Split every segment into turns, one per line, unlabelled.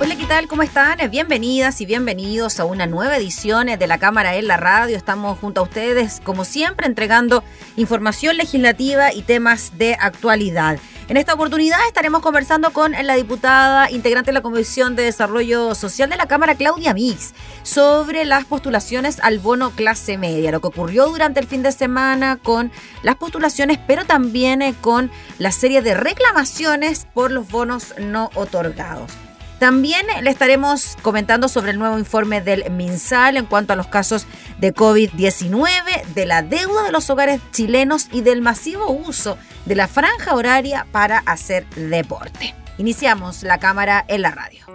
Hola, ¿qué tal? ¿Cómo están? Bienvenidas y bienvenidos a una nueva edición de la Cámara en la Radio. Estamos junto a ustedes, como siempre, entregando información legislativa y temas de actualidad. En esta oportunidad estaremos conversando con la diputada integrante de la Comisión de Desarrollo Social de la Cámara, Claudia Mix, sobre las postulaciones al bono clase media, lo que ocurrió durante el fin de semana con las postulaciones, pero también eh, con la serie de reclamaciones por los bonos no otorgados. También le estaremos comentando sobre el nuevo informe del MinSal en cuanto a los casos de COVID-19, de la deuda de los hogares chilenos y del masivo uso de la franja horaria para hacer deporte. Iniciamos la cámara en la radio.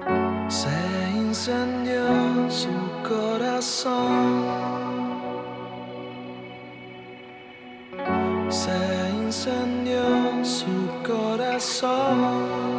Se incendió su corazón. Se incendió su corazón.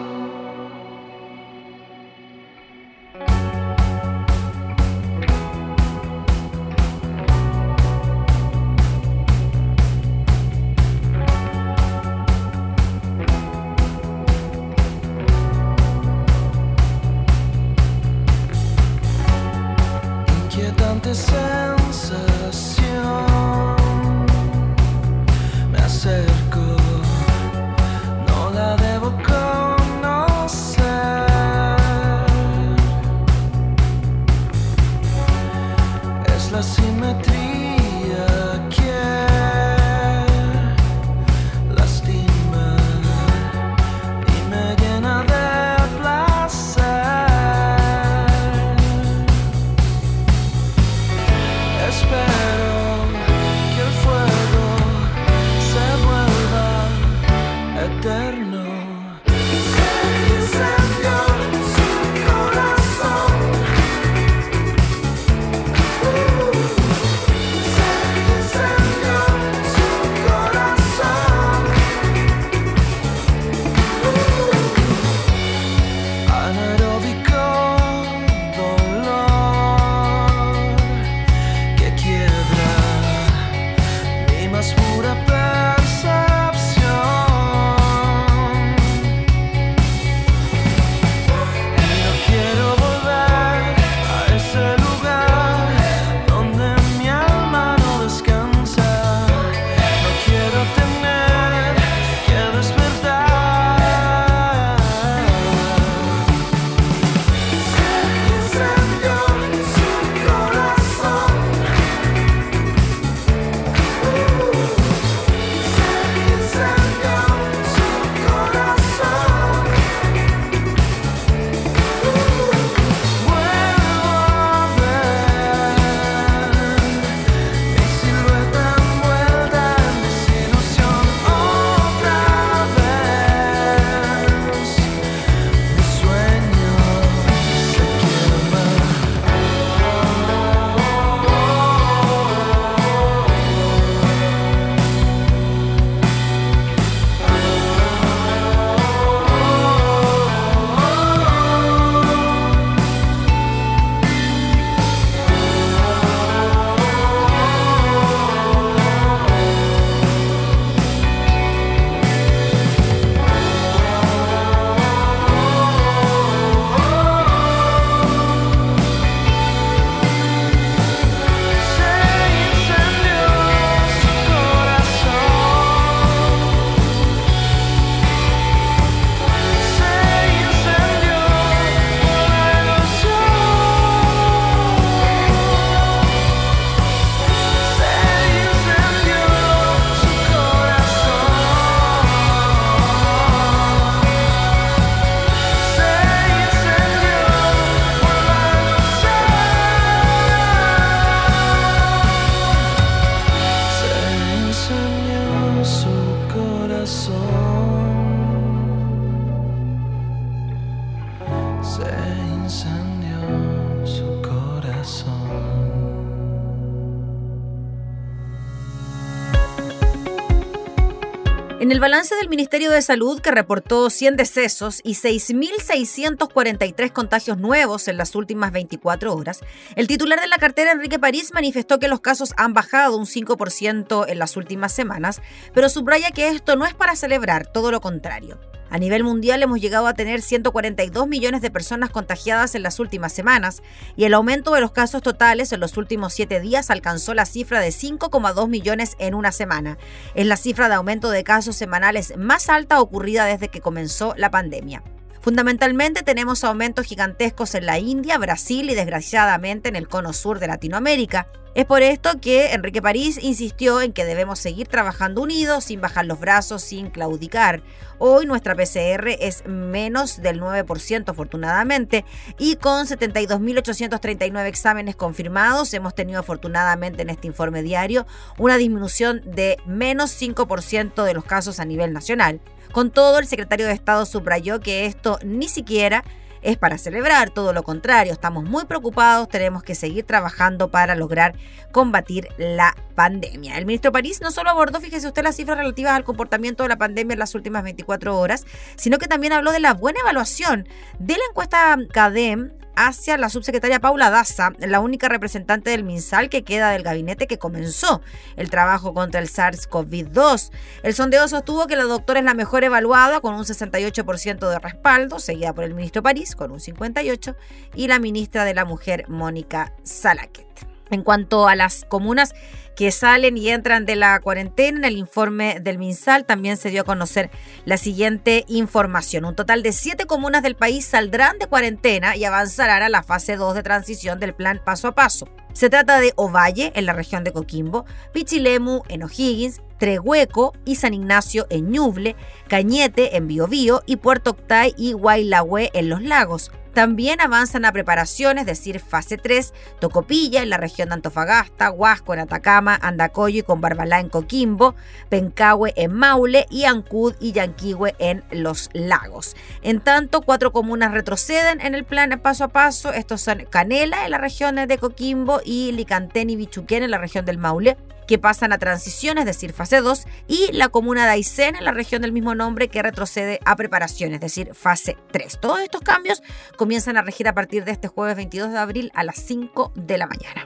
Balance del Ministerio de Salud, que reportó 100 decesos y 6.643 contagios nuevos en las últimas 24 horas, el titular de la cartera, Enrique París, manifestó que los casos han bajado un 5% en las últimas semanas, pero subraya que esto no es para celebrar, todo lo contrario. A nivel mundial hemos llegado a tener 142 millones de personas contagiadas en las últimas semanas y el aumento de los casos totales en los últimos siete días alcanzó la cifra de 5,2 millones en una semana. Es la cifra de aumento de casos semanales más alta ocurrida desde que comenzó la pandemia. Fundamentalmente tenemos aumentos gigantescos en la India, Brasil y desgraciadamente en el cono sur de Latinoamérica. Es por esto que Enrique París insistió en que debemos seguir trabajando unidos, sin bajar los brazos, sin claudicar. Hoy nuestra PCR es menos del 9% afortunadamente y con 72.839 exámenes confirmados hemos tenido afortunadamente en este informe diario una disminución de menos 5% de los casos a nivel nacional. Con todo, el secretario de Estado subrayó que esto ni siquiera es para celebrar, todo lo contrario, estamos muy preocupados, tenemos que seguir trabajando para lograr combatir la pandemia. El ministro París no solo abordó, fíjese usted, las cifras relativas al comportamiento de la pandemia en las últimas 24 horas, sino que también habló de la buena evaluación de la encuesta CADEM hacia la subsecretaria Paula Daza, la única representante del MinSal que queda del gabinete que comenzó el trabajo contra el SARS-CoV-2. El sondeo sostuvo que la doctora es la mejor evaluada con un 68% de respaldo, seguida por el ministro París con un 58% y la ministra de la Mujer Mónica Salaquet. En cuanto a las comunas que salen y entran de la cuarentena, en el informe del MinSal también se dio a conocer la siguiente información. Un total de siete comunas del país saldrán de cuarentena y avanzarán a la fase 2 de transición del plan paso a paso. Se trata de Ovalle, en la región de Coquimbo, Pichilemu, en O'Higgins, Trehueco y San Ignacio en Ñuble, Cañete en Biobío y Puerto Octay y Guaylahue en Los Lagos. También avanzan a preparaciones, es decir, fase 3, Tocopilla en la región de Antofagasta, Huasco en Atacama, Andacoyo y con Barbalá en Coquimbo, Pencahue en Maule y Ancud y Yanquihue en Los Lagos. En tanto, cuatro comunas retroceden en el plan paso a paso. Estos son Canela en la región de Coquimbo y Licantén y Bichuquén en la región del Maule que pasan a transición, es decir, fase 2, y la comuna de Aysén, en la región del mismo nombre, que retrocede a preparación, es decir, fase 3. Todos estos cambios comienzan a regir a partir de este jueves 22 de abril a las 5 de la mañana.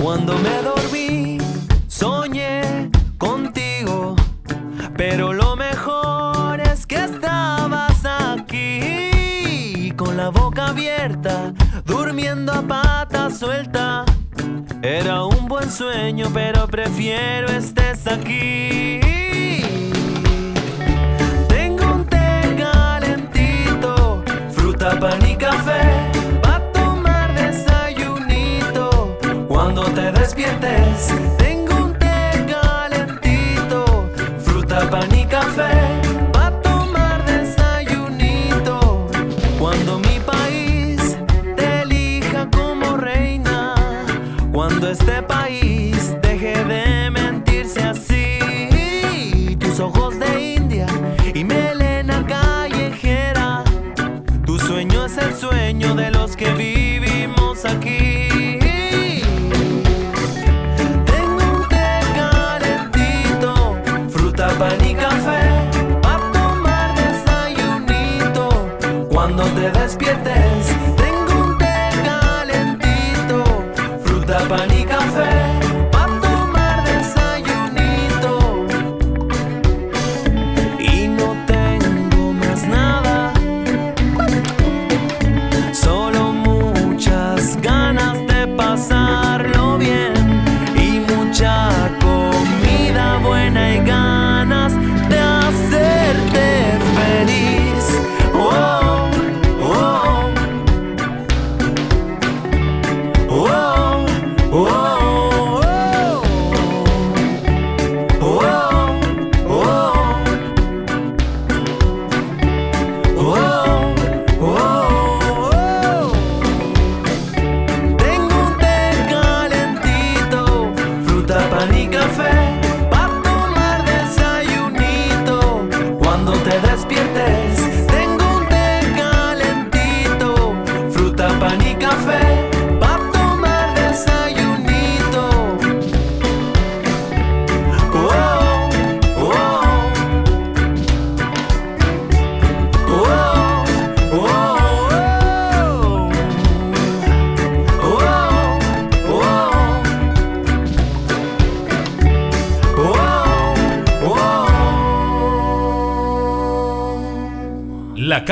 Cuando me a pata suelta. Era un buen sueño, pero prefiero estés aquí. Tengo un té calentito, fruta, pan y café. Pa' tomar desayunito cuando te despiertes.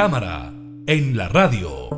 Cámara en la radio.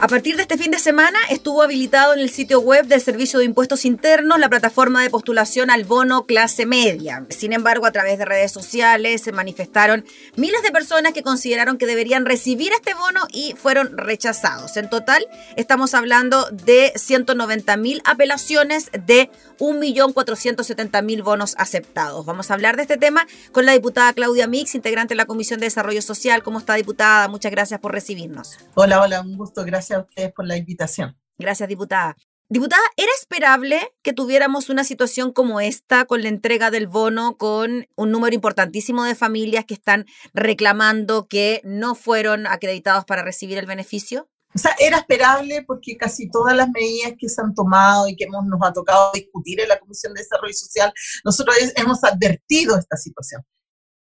A partir de este fin de semana habilitado en el sitio web del Servicio de Impuestos Internos la plataforma de postulación al bono clase media. Sin embargo, a través de redes sociales se manifestaron miles de personas que consideraron que deberían recibir este bono y fueron rechazados. En total, estamos hablando de 190 mil apelaciones de 1.470.000 bonos aceptados. Vamos a hablar de este tema con la diputada Claudia Mix, integrante de la Comisión de Desarrollo Social. ¿Cómo está, diputada? Muchas gracias por recibirnos.
Hola, hola, un gusto. Gracias a ustedes por la invitación.
Gracias, diputada. Diputada, ¿era esperable que tuviéramos una situación como esta con la entrega del bono, con un número importantísimo de familias que están reclamando que no fueron acreditados para recibir el beneficio?
O sea, era esperable porque casi todas las medidas que se han tomado y que hemos, nos ha tocado discutir en la Comisión de Desarrollo Social, nosotros hemos advertido esta situación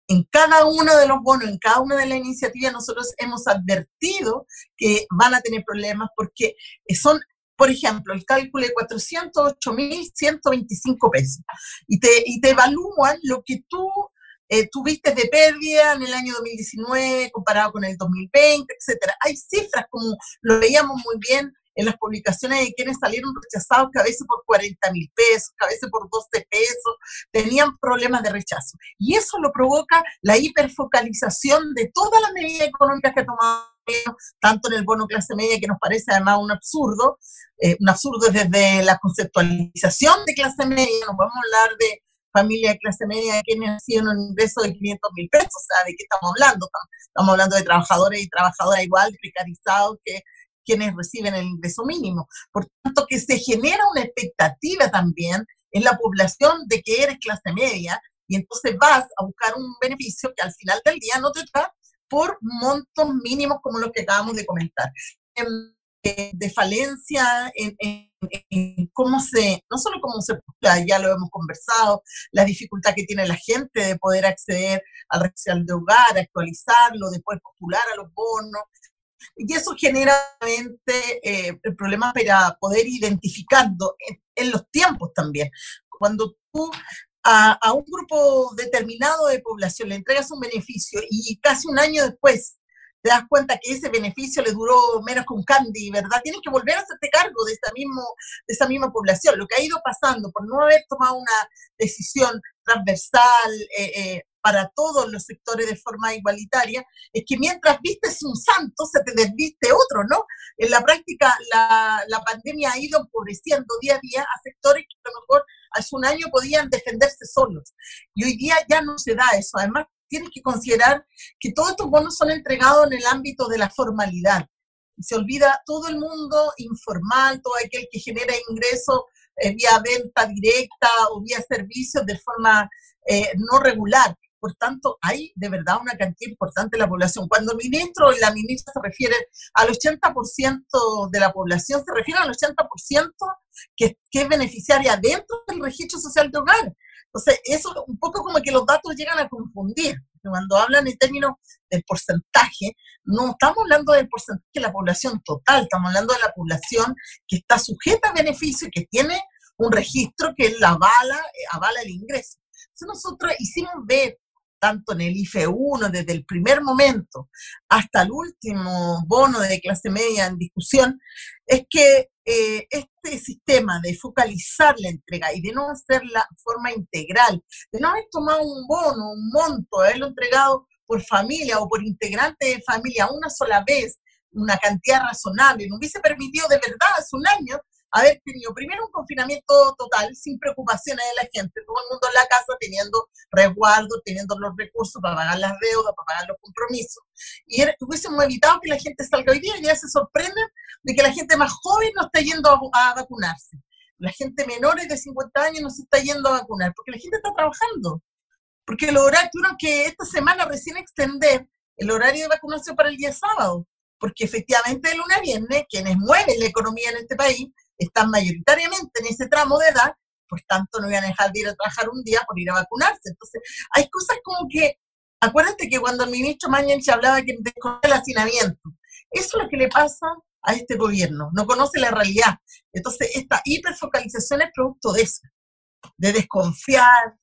en cada uno de los bonos, en cada una de las iniciativas, nosotros hemos advertido que van a tener problemas porque son, por ejemplo, el cálculo de 408.125 pesos y te, y te evalúan lo que tú eh, tuviste de pérdida en el año 2019 comparado con el 2020, etcétera. Hay cifras como lo veíamos muy bien en las publicaciones de quienes salieron rechazados, que a veces por 40 mil pesos, que a veces por 12 pesos, tenían problemas de rechazo. Y eso lo provoca la hiperfocalización de todas las medidas económicas que ha tomado tanto en el bono clase media, que nos parece además un absurdo, eh, un absurdo desde la conceptualización de clase media, nos vamos a hablar de familia de clase media que tienen un ingreso de 500 mil pesos, o sea, ¿de qué estamos hablando? Estamos hablando de trabajadores y trabajadoras igual, precarizados, que quienes reciben el ingreso mínimo. Por tanto, que se genera una expectativa también en la población de que eres clase media y entonces vas a buscar un beneficio que al final del día no te da por montos mínimos como los que acabamos de comentar. Em, eh, de falencia en, cómo se, no solo cómo se ya lo hemos conversado, la dificultad que tiene la gente de poder acceder al registro de hogar, actualizarlo, después postular a los bonos, y eso genera eh, el problema para poder identificarlo en, los tiempos también. Cuando tú a, a, un grupo determinado de población le entregas un beneficio y casi un año después te das cuenta que ese beneficio le duró menos que un candy, ¿verdad? Tienes que volver a hacerte cargo de esa, mismo, de esa misma población. Lo que ha ido pasando por no haber tomado una decisión transversal, eh, eh, para todos los sectores de forma igualitaria, es que mientras vistes un santo, se te desviste otro, ¿no? En la práctica, la, la pandemia ha ido empobreciendo día a día a sectores que a lo mejor hace un año podían defenderse solos. Y hoy día ya no se da eso. Además, tienes que considerar que todos estos bonos son entregados en el ámbito de la formalidad. Se olvida todo el mundo informal, todo aquel que genera ingresos eh, vía venta directa o vía servicios de forma eh, no regular. Por tanto, hay de verdad una cantidad importante de la población. Cuando el ministro y la ministra se refieren al 80% de la población, se refieren al 80% que, que es beneficiaria dentro del registro social de hogar. Entonces, eso un poco como que los datos llegan a confundir. Cuando hablan en términos del porcentaje, no estamos hablando del porcentaje de la población total, estamos hablando de la población que está sujeta a beneficio y que tiene un registro que la avala, eh, avala el ingreso. Entonces nosotros hicimos ver tanto en el IFE 1 desde el primer momento hasta el último bono de clase media en discusión, es que eh, este sistema de focalizar la entrega y de no hacerla de forma integral, de no haber tomado un bono, un monto, haberlo entregado por familia o por integrante de familia una sola vez, una cantidad razonable, no hubiese permitido de verdad hace un año haber tenido primero un confinamiento total, sin preocupaciones de la gente, todo el mundo en la casa teniendo resguardo, teniendo los recursos para pagar las deudas, para pagar los compromisos. Y hubiésemos evitado que la gente salga hoy día y ya se sorprenden de que la gente más joven no está yendo a, vacunarse. La gente menores de 50 años no se está yendo a vacunar, porque la gente está trabajando. Porque tuvieron que esta semana recién extender el horario de vacunación para el día sábado, porque efectivamente de lunes a viernes, quienes mueven la economía en este país están mayoritariamente en ese tramo de edad, por tanto no iban a dejar de ir a trabajar un día por ir a vacunarse. Entonces, hay cosas como que, acuérdate que cuando el ministro se hablaba que el hacinamiento, eso es lo que le pasa a este gobierno, no conoce la realidad. Entonces, esta hiperfocalización es producto de eso, de desconfiar,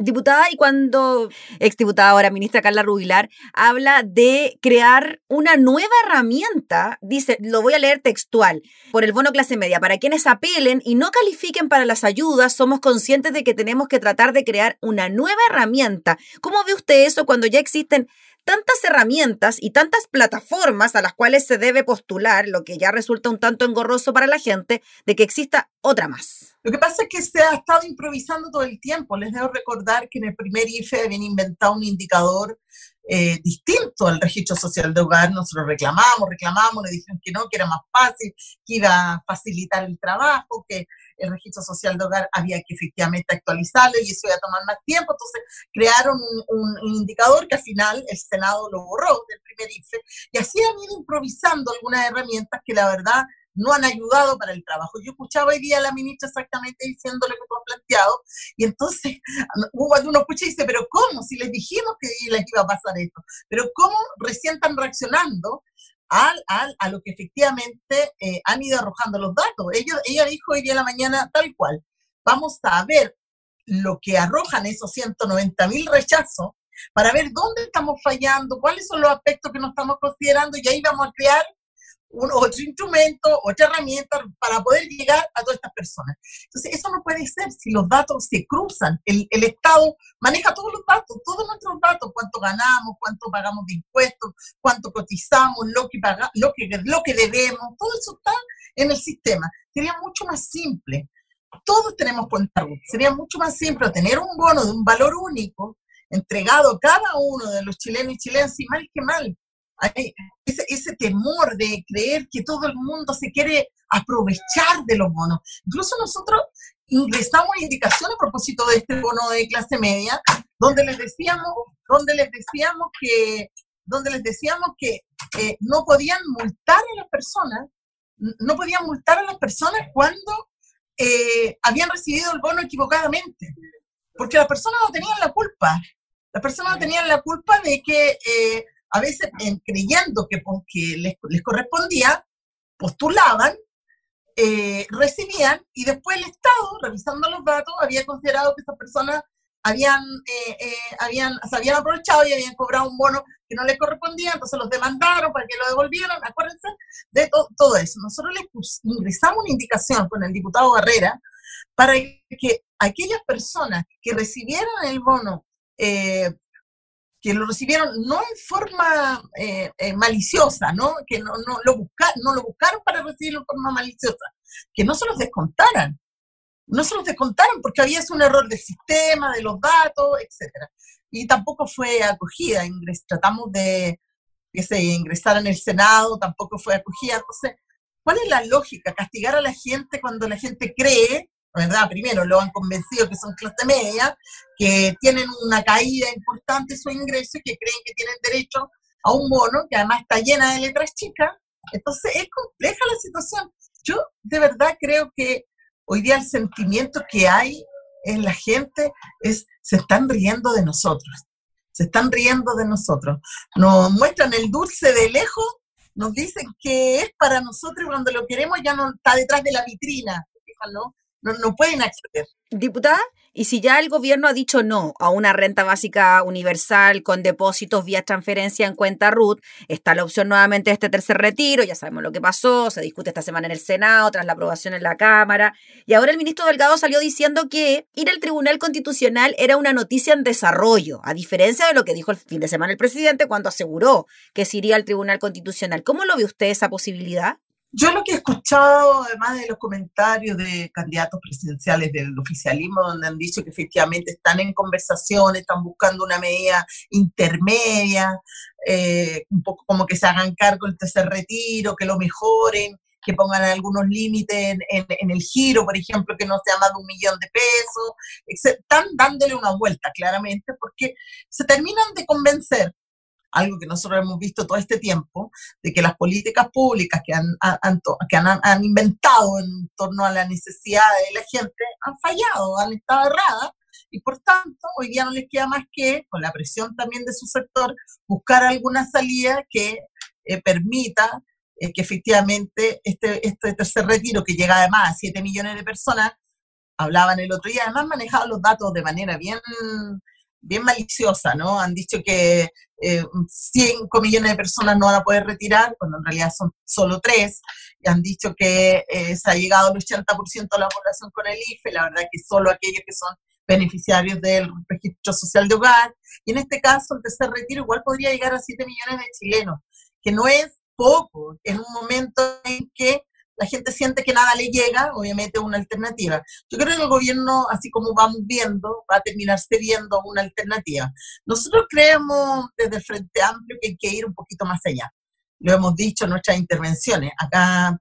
Diputada, y cuando exdiputada ahora ministra Carla Rubilar habla de crear una nueva herramienta, dice, lo voy a leer textual, por el bono clase media, para quienes apelen y no califiquen para las ayudas, somos conscientes de que tenemos que tratar de crear una nueva herramienta. ¿Cómo ve usted eso cuando ya existen tantas herramientas y tantas plataformas a las cuales se debe postular, lo que ya resulta un tanto engorroso para la gente, de que exista otra más.
Lo que pasa es que se ha estado improvisando todo el tiempo. Les debo recordar que en el primer IFE habían inventado un indicador eh, distinto al registro social de hogar. Nosotros reclamamos, reclamamos, le dijeron que no, que era más fácil, que iba a facilitar el trabajo, que el registro social de hogar había que efectivamente actualizarlo y eso iba a tomar más tiempo. Entonces crearon un, indicador que al final el Senado lo borró del primer IFE y así han ido improvisando algunas herramientas que la verdad no han ayudado para el trabajo. Yo escuchaba hoy día a la ministra exactamente diciendo lo que tú has planteado, y entonces uno escucha y dice, pero ¿cómo? Si les dijimos que les iba a pasar esto, pero ¿cómo recién están reaccionando al, al, a lo que efectivamente eh, han ido arrojando los datos. Ella, ella dijo hoy día en la mañana tal cual, vamos a ver lo que arrojan esos 190 mil rechazos para ver dónde estamos fallando, cuáles son los aspectos que no estamos considerando y ahí vamos a crear un, otro instrumento, otra herramienta para poder llegar a todas estas personas. Entonces, eso no puede ser si los datos se cruzan. El, el Estado maneja todos los datos, todos nuestros datos, cuánto ganamos, cuánto pagamos de impuestos, cuánto cotizamos, lo que, paga, lo que, lo que debemos, todo eso está en el sistema. Sería mucho más simple. Todos tenemos cuenta Sería mucho más simple tener un bono de un valor único entregado a cada uno de los chilenos y chilenas, y mal que mal, hay ese, temor de creer que todo el mundo se quiere aprovechar de los bonos. Incluso nosotros ingresamos indicaciones a propósito de este bono de clase media, donde les decíamos, donde les decíamos que, donde les decíamos que eh, no podían multar a las personas, no podían multar a las personas cuando eh, habían recibido el bono equivocadamente, porque las personas no tenían la culpa. Las personas no tenían la culpa de que eh, a veces creyendo que, les, les, correspondía, postulaban, eh, recibían y después el Estado, revisando los datos, había considerado que esas personas habían, eh, eh, habían, se habían aprovechado y habían cobrado un bono que no les correspondía, entonces los demandaron para que lo devolvieran, acuérdense de todo eso. Nosotros les ingresamos una indicación con el diputado Barrera para que aquellas personas que recibieran el bono que lo recibieron no en forma eh, eh, maliciosa, ¿no? que no, no, lo no lo buscaron para recibirlo en forma maliciosa, que no se los descontaran, no se los descontaron porque había un error del sistema, de los datos, etc. Y tampoco fue acogida, tratamos de que se ingresara en el Senado, tampoco fue acogida. Entonces, ¿cuál es la lógica? Castigar a la gente cuando la gente cree ¿verdad? Primero lo han convencido que son clase media, que tienen una caída importante en su ingreso y que creen que tienen derecho a un bono que además está llena de letras chicas. Entonces es compleja la situación. Yo de verdad creo que hoy día el sentimiento que hay en la gente es, se están riendo de nosotros, se están riendo de nosotros. Nos muestran el dulce de lejos, nos dicen que es para nosotros cuando lo queremos ya no está detrás de la vitrina, ¿no? No, pueden acceder.
Diputada, y si ya el gobierno ha dicho no a una renta básica universal con depósitos vía transferencia en cuenta RUT, está la opción nuevamente de este tercer retiro, ya sabemos lo que pasó, se discute esta semana en el Senado, tras la aprobación en la Cámara, y ahora el ministro Delgado salió diciendo que ir al Tribunal Constitucional era una noticia en desarrollo, a diferencia de lo que dijo el fin de semana el presidente cuando aseguró que se iría al Tribunal Constitucional. ¿Cómo lo ve usted esa posibilidad?
Yo lo que he escuchado, además de los comentarios de candidatos presidenciales del oficialismo, donde han dicho que efectivamente están en conversación, están buscando una medida intermedia, eh, un poco como que se hagan cargo del tercer retiro, que lo mejoren, que pongan algunos límites en, el giro, por ejemplo, que no sea más de un millón de pesos. Están dándole una vuelta, claramente, porque se terminan de convencer algo que nosotros hemos visto todo este tiempo, de que las políticas públicas que han, que han, inventado en torno a la necesidad de la gente han fallado, han estado erradas, y por tanto hoy día no les queda más que, con la presión también de su sector, buscar alguna salida que eh, permita eh, que efectivamente este, este tercer retiro, que llega además a 7 millones de personas, hablaban el otro día, además manejaban los datos de manera bien, bien maliciosa, ¿no? Han dicho que eh, 5 millones de personas no van a poder retirar, cuando en realidad son solo 3, y han dicho que eh, se ha llegado al 80% de la población con el IFE, la verdad que solo aquellos que son beneficiarios del registro social de hogar, y en este caso el tercer retiro igual podría llegar a 7 millones de chilenos, que no es poco, en un momento en que la gente siente que nada le llega, obviamente una alternativa. Yo creo que el gobierno, así como vamos viendo, va a terminarse viendo una alternativa. Nosotros creemos desde el Frente Amplio que hay que ir un poquito más allá. Lo hemos dicho en nuestras intervenciones. Acá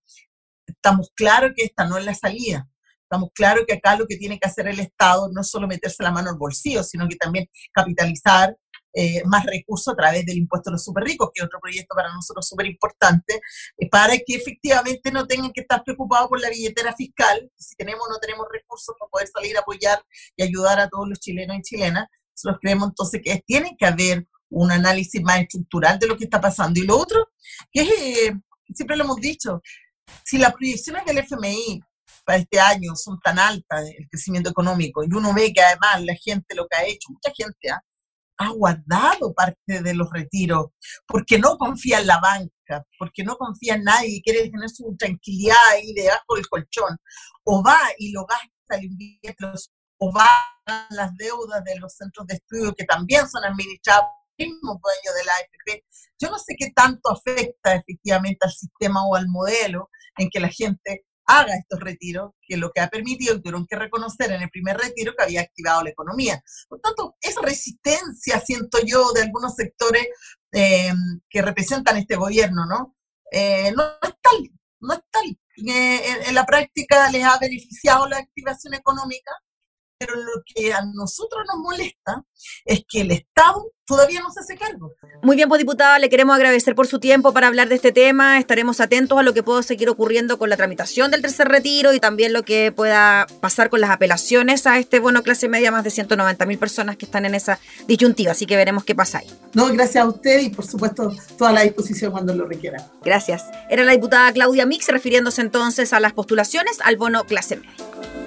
estamos claros que esta no es la salida. Estamos claros que acá lo que tiene que hacer el Estado no es solo meterse la mano al bolsillo, sino que también capitalizar eh, más recursos a través del impuesto a los super ricos, que es otro proyecto para nosotros súper importante, eh, para que efectivamente no tengan que estar preocupados por la billetera fiscal, si tenemos o no tenemos recursos para poder salir a apoyar y ayudar a todos los chilenos y chilenas. Nosotros creemos entonces que tiene que haber un análisis más estructural de lo que está pasando. Y lo otro, que es, eh, siempre lo hemos dicho, si las proyecciones del FMI para este año son tan altas, el crecimiento económico, y uno ve que además la gente lo que ha hecho, mucha gente, ¿ah? Ha guardado parte de los retiros, porque no confía en la banca, porque no confía en nadie y quiere tener su tranquilidad ahí debajo del colchón, o va y lo gasta, o va a las deudas de los centros de estudio que también son administrados mismo dueño de la AFP. Yo no sé qué tanto afecta efectivamente al sistema o al modelo en que la gente haga estos retiros, que lo que ha permitido, y tuvieron que reconocer en el primer retiro que había activado la economía. Por tanto, esa resistencia, siento yo, de algunos sectores eh, que representan este gobierno, ¿no? Eh, no, es tal, no es tal. Eh, en la práctica les ha beneficiado la activación económica, pero lo que a nosotros nos molesta es que el Estado todavía no se hace cargo.
Muy bien, pues diputada, le queremos agradecer por su tiempo para hablar de este tema. Estaremos atentos a lo que pueda seguir ocurriendo con la tramitación del tercer retiro y también lo que pueda pasar con las apelaciones a este bono clase media, más de 190 mil personas que están en esa disyuntiva. Así que veremos qué pasa ahí.
No, gracias a usted y por supuesto toda la disposición cuando lo requiera.
Gracias. Era la diputada Claudia Mix refiriéndose entonces a las postulaciones al bono clase media.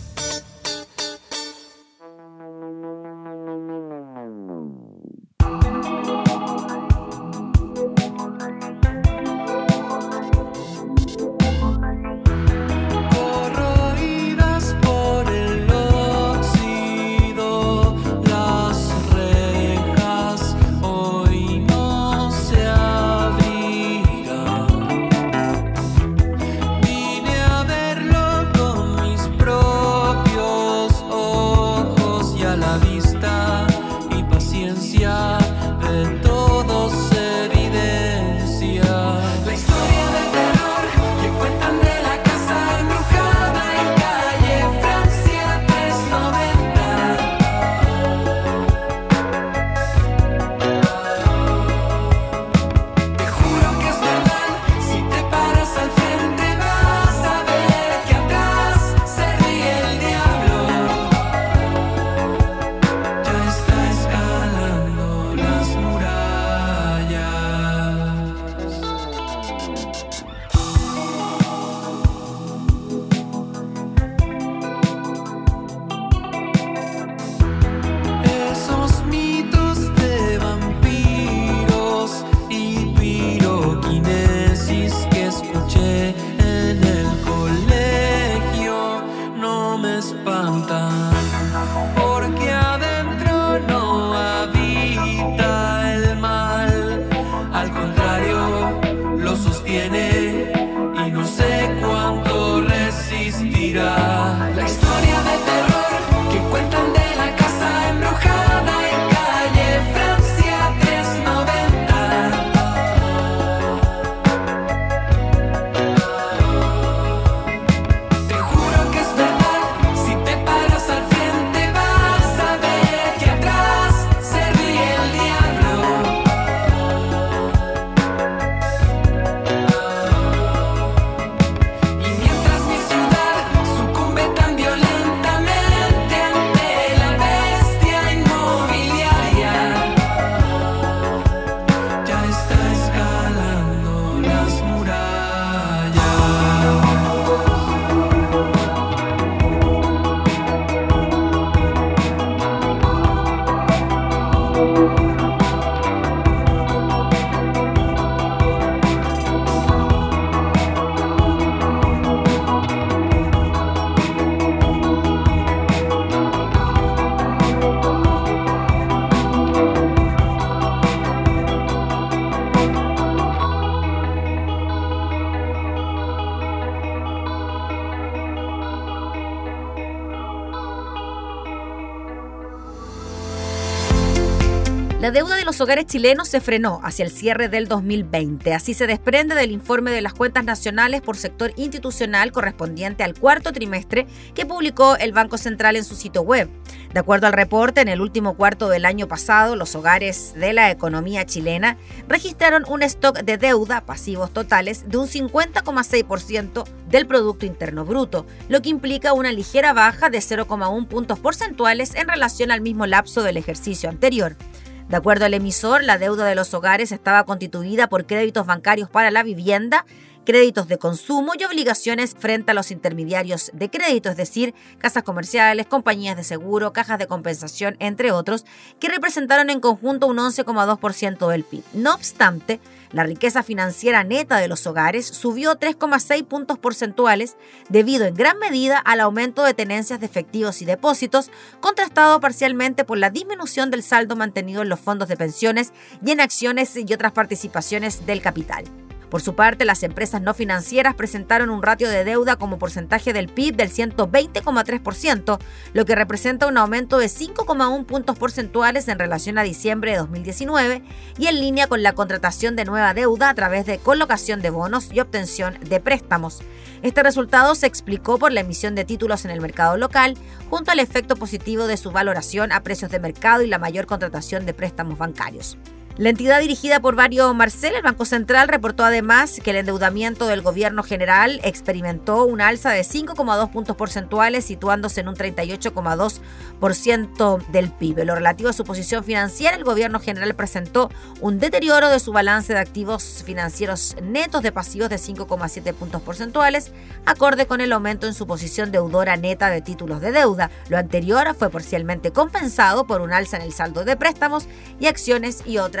Los hogares chilenos se frenó hacia el cierre del 2020. Así se desprende del informe de las cuentas nacionales por sector institucional correspondiente al cuarto trimestre que publicó el Banco Central en su sitio web. De acuerdo al reporte, en el último cuarto del año pasado, los hogares de la economía chilena registraron un stock de deuda, pasivos totales, de un 50,6% del Producto Interno Bruto, lo que implica una ligera baja de 0,1 puntos porcentuales en relación al mismo lapso del ejercicio anterior. De acuerdo al emisor, la deuda de los hogares estaba constituida por créditos bancarios para la vivienda, créditos de consumo y obligaciones frente a los intermediarios de crédito, es decir, casas comerciales, compañías de seguro, cajas de compensación, entre otros, que representaron en conjunto un 11,2% del PIB. No obstante, la riqueza financiera neta de los hogares subió 3,6 puntos porcentuales debido en gran medida al aumento de tenencias de efectivos y depósitos, contrastado parcialmente por la disminución del saldo mantenido en los fondos de pensiones y en acciones y otras participaciones del capital. Por su parte, las empresas no financieras presentaron un ratio de deuda como porcentaje del PIB del 120,3%, lo que representa un aumento de 5,1 puntos porcentuales en relación a diciembre de 2019 y en línea con la contratación de nueva deuda a través de colocación de bonos y obtención de préstamos. Este resultado se explicó por la emisión de títulos en el mercado local, junto al efecto positivo de su valoración a precios de mercado y la mayor contratación de préstamos bancarios. La entidad dirigida por Mario Marcel, el Banco Central, reportó además que el endeudamiento del gobierno general experimentó un alza de 5,2 puntos porcentuales, situándose en un 38,2% del PIB. lo relativo a su posición financiera, el gobierno general presentó un deterioro de su balance de activos financieros netos de pasivos de 5,7 puntos porcentuales, acorde con el aumento en su posición deudora neta de títulos de deuda. Lo anterior fue parcialmente compensado por un alza en el saldo de préstamos y acciones y otras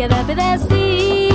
cada pedacito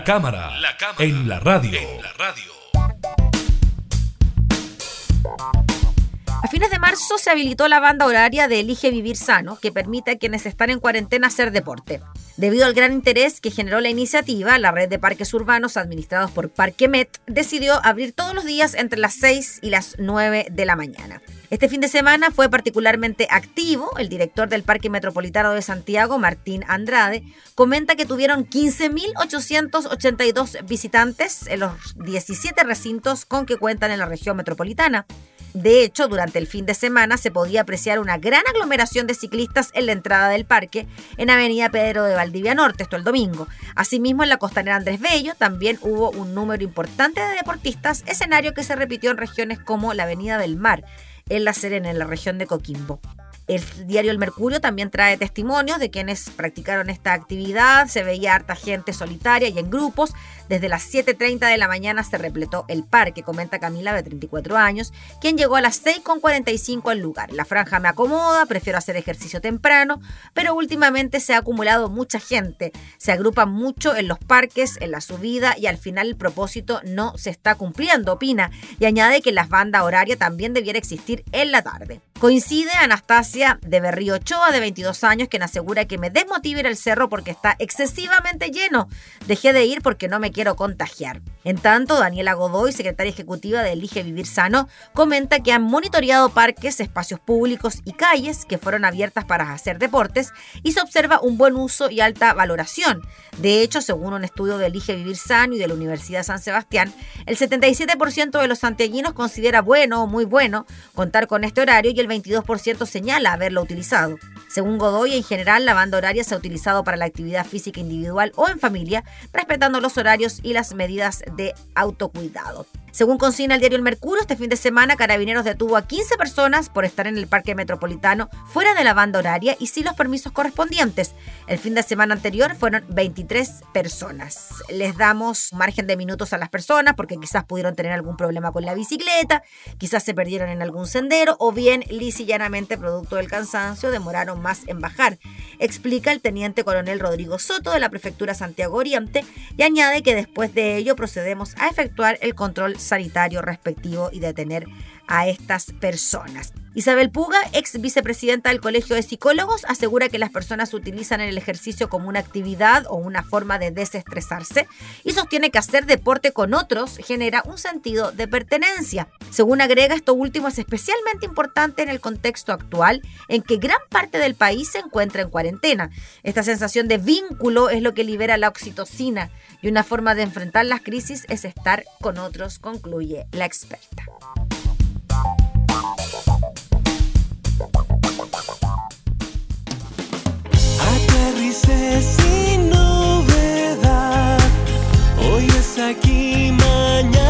La
cámara, en la radio.
A fines de marzo se habilitó la banda horaria de Elige Vivir Sano, que permite a quienes están en cuarentena hacer deporte. Debido al gran interés que generó la iniciativa, la red de parques urbanos administrados por Parque Met decidió abrir todos los días entre las 6 y las 9 de la mañana. Este fin de semana fue particularmente activo. El director del Parque Metropolitano de Santiago, Martín Andrade, comenta que tuvieron 15.882 visitantes en los 17 recintos con que cuentan en la región metropolitana. De hecho, durante el fin de semana se podía apreciar una gran aglomeración de ciclistas en la entrada del parque en Avenida Pedro de Valdivia Norte, esto el domingo. Asimismo, en la costanera Andrés Bello también hubo un número importante de deportistas, escenario que se repitió en regiones como la Avenida del Mar, en La Serena, en la región de Coquimbo. El diario El Mercurio también trae testimonios de quienes practicaron esta actividad. Se veía harta gente solitaria y en grupos. Desde las 7.30 de la mañana se repletó el parque, comenta Camila de 34 años, quien llegó a las 6.45 al lugar. La franja me acomoda, prefiero hacer ejercicio temprano, pero últimamente se ha acumulado mucha gente. Se agrupa mucho en los parques, en la subida y al final el propósito no se está cumpliendo, opina, y añade que la banda horaria también debiera existir en la tarde. Coincide Anastasia de Berrío Ochoa, de 22 años, quien asegura que me desmotiva ir al cerro porque está excesivamente lleno. Dejé de ir porque no me quiero contagiar. En tanto, Daniela Godoy, secretaria ejecutiva de Elige Vivir Sano, comenta que han monitoreado parques, espacios públicos y calles que fueron abiertas para hacer deportes y se observa un buen uso y alta valoración. De hecho, según un estudio de Elige Vivir Sano y de la Universidad San Sebastián, el 77% de los santiaguinos considera bueno o muy bueno contar con este horario y el 22% señala haberlo utilizado. Según Godoy, en general, la banda horaria se ha utilizado para la actividad física individual o en familia, respetando los horarios y las medidas de autocuidado. Según consigna el diario El Mercurio, este fin de semana Carabineros detuvo a 15 personas por estar en el parque metropolitano fuera de la banda horaria y sin los permisos correspondientes. El fin de semana anterior fueron 23 personas. Les damos margen de minutos a las personas porque quizás pudieron tener algún problema con la bicicleta, quizás se perdieron en algún sendero o bien lisillanamente producto del cansancio demoraron más en bajar, explica el teniente coronel Rodrigo Soto de la prefectura Santiago Oriente y añade que después de ello procedemos a efectuar el control sanitario respectivo y detener a estas personas. Isabel Puga, ex vicepresidenta del Colegio de Psicólogos, asegura que las personas utilizan el ejercicio como una actividad o una forma de desestresarse y sostiene que hacer deporte con otros genera un sentido de pertenencia. Según agrega, esto último es especialmente importante en el contexto actual en que gran parte del país se encuentra en cuarentena. Esta sensación de vínculo es lo que libera la oxitocina y una forma de enfrentar las crisis es estar con otros, concluye la experta.
Aterricé sin novedad. Hoy es aquí, mañana